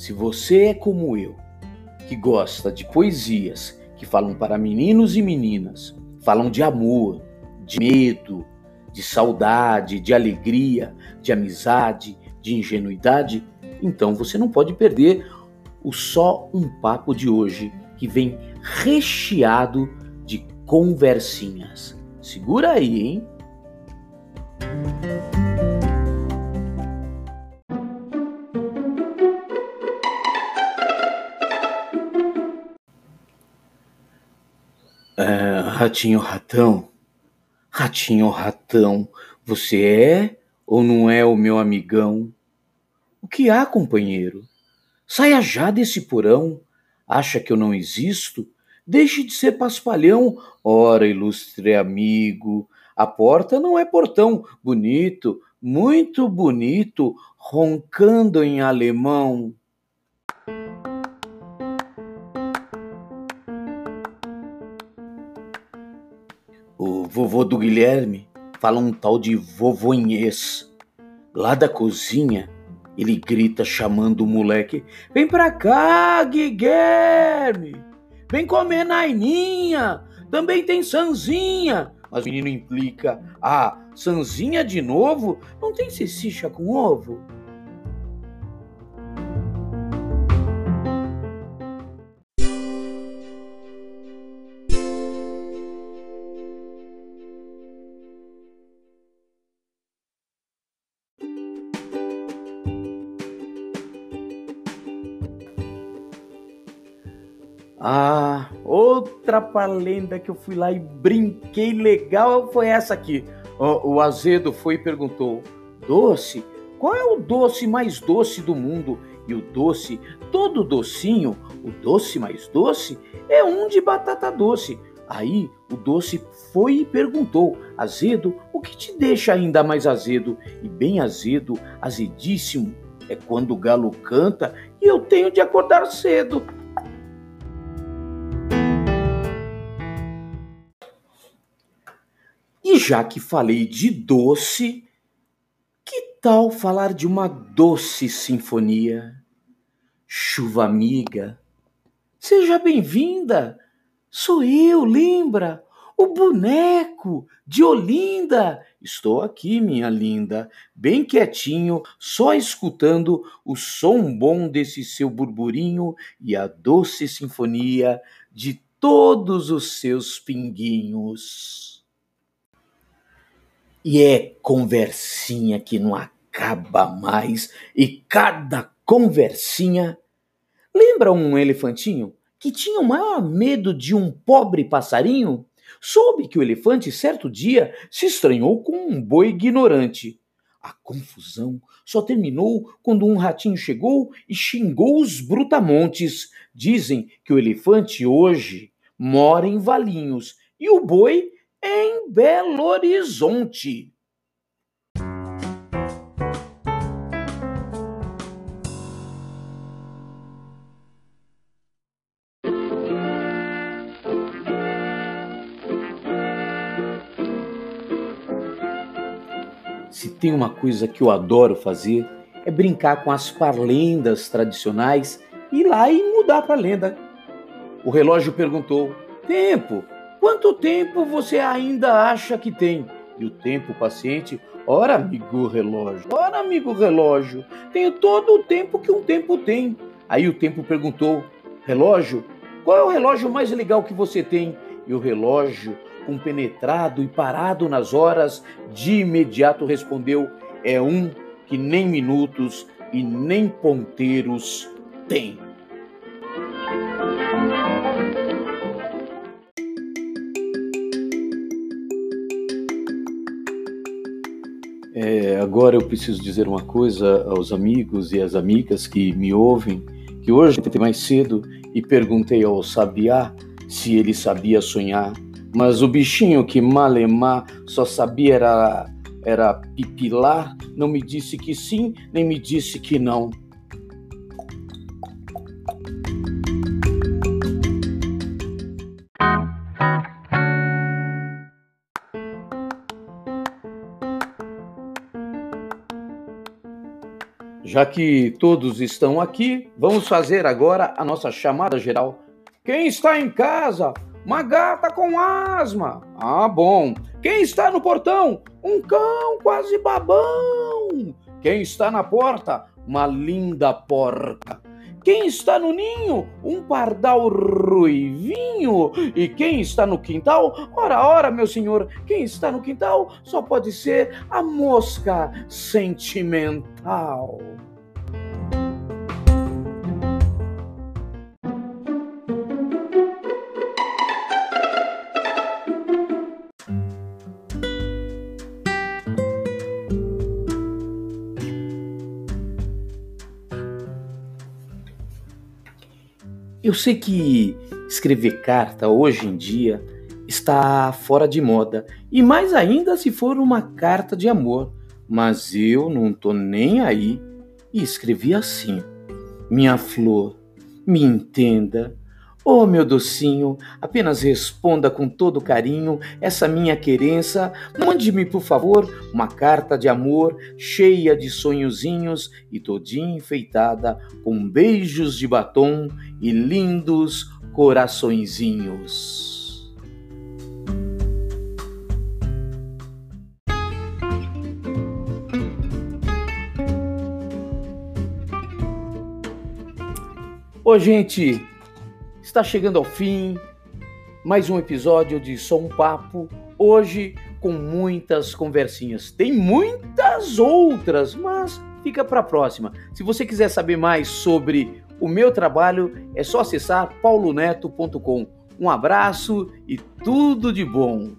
Se você é como eu, que gosta de poesias que falam para meninos e meninas, falam de amor, de medo, de saudade, de alegria, de amizade, de ingenuidade, então você não pode perder o Só um Papo de hoje, que vem recheado de conversinhas. Segura aí, hein? É, ratinho ratão, ratinho ratão, você é ou não é o meu amigão? O que há, companheiro? Saia já desse porão. Acha que eu não existo? Deixe de ser paspalhão. Ora, ilustre amigo, a porta não é portão. Bonito, muito bonito, roncando em alemão. O vovô do Guilherme fala um tal de vovonhês. Lá da cozinha, ele grita chamando o moleque: Vem pra cá, Guilherme! Vem comer naininha! Também tem sanzinha! Mas o menino implica: Ah, sanzinha de novo? Não tem cecicha com ovo? Ah, outra palenda que eu fui lá e brinquei legal foi essa aqui. O, o Azedo foi e perguntou: Doce? Qual é o doce mais doce do mundo? E o doce, todo docinho, o doce mais doce, é um de batata doce. Aí o doce foi e perguntou: Azedo, o que te deixa ainda mais azedo? E bem azedo, azedíssimo, é quando o galo canta e eu tenho de acordar cedo. Já que falei de doce, que tal falar de uma doce sinfonia? Chuva amiga, seja bem-vinda. Sou eu, lembra? O boneco de Olinda. Estou aqui, minha linda, bem quietinho, só escutando o som bom desse seu burburinho e a doce sinfonia de todos os seus pinguinhos. E é conversinha que não acaba mais, e cada conversinha. Lembra um elefantinho que tinha o maior medo de um pobre passarinho? Soube que o elefante, certo dia, se estranhou com um boi ignorante. A confusão só terminou quando um ratinho chegou e xingou os brutamontes. Dizem que o elefante hoje mora em Valinhos e o boi em Belo Horizonte. Se tem uma coisa que eu adoro fazer é brincar com as parlendas tradicionais e ir lá e mudar para lenda. O relógio perguntou: Tempo, Quanto tempo você ainda acha que tem? E o tempo paciente, ora, amigo relógio, ora, amigo relógio, tenho todo o tempo que um tempo tem. Aí o tempo perguntou: Relógio, qual é o relógio mais legal que você tem? E o relógio, compenetrado e parado nas horas, de imediato respondeu: É um que nem minutos e nem ponteiros tem. É, agora eu preciso dizer uma coisa aos amigos e às amigas que me ouvem, que hoje mais cedo e perguntei ao sabiá se ele sabia sonhar, mas o bichinho que malemar só sabia era, era pipilar, não me disse que sim, nem me disse que não. Já que todos estão aqui, vamos fazer agora a nossa chamada geral. Quem está em casa? Uma gata com asma. Ah, bom. Quem está no portão? Um cão quase babão. Quem está na porta? Uma linda porca. Quem está no ninho? Um pardal ruivinho. E quem está no quintal? Ora, ora, meu senhor, quem está no quintal só pode ser a mosca sentimental. Eu sei que escrever carta hoje em dia está fora de moda, e mais ainda se for uma carta de amor, mas eu não tô nem aí e escrevi assim: Minha flor, me entenda, Oh, meu docinho, apenas responda com todo carinho essa minha querença. Mande-me, por favor, uma carta de amor cheia de sonhozinhos e todinha enfeitada com beijos de batom e lindos coraçõezinhos. Ô, gente, Está chegando ao fim mais um episódio de Só um Papo. Hoje com muitas conversinhas. Tem muitas outras, mas fica para a próxima. Se você quiser saber mais sobre o meu trabalho, é só acessar pauloneto.com. Um abraço e tudo de bom.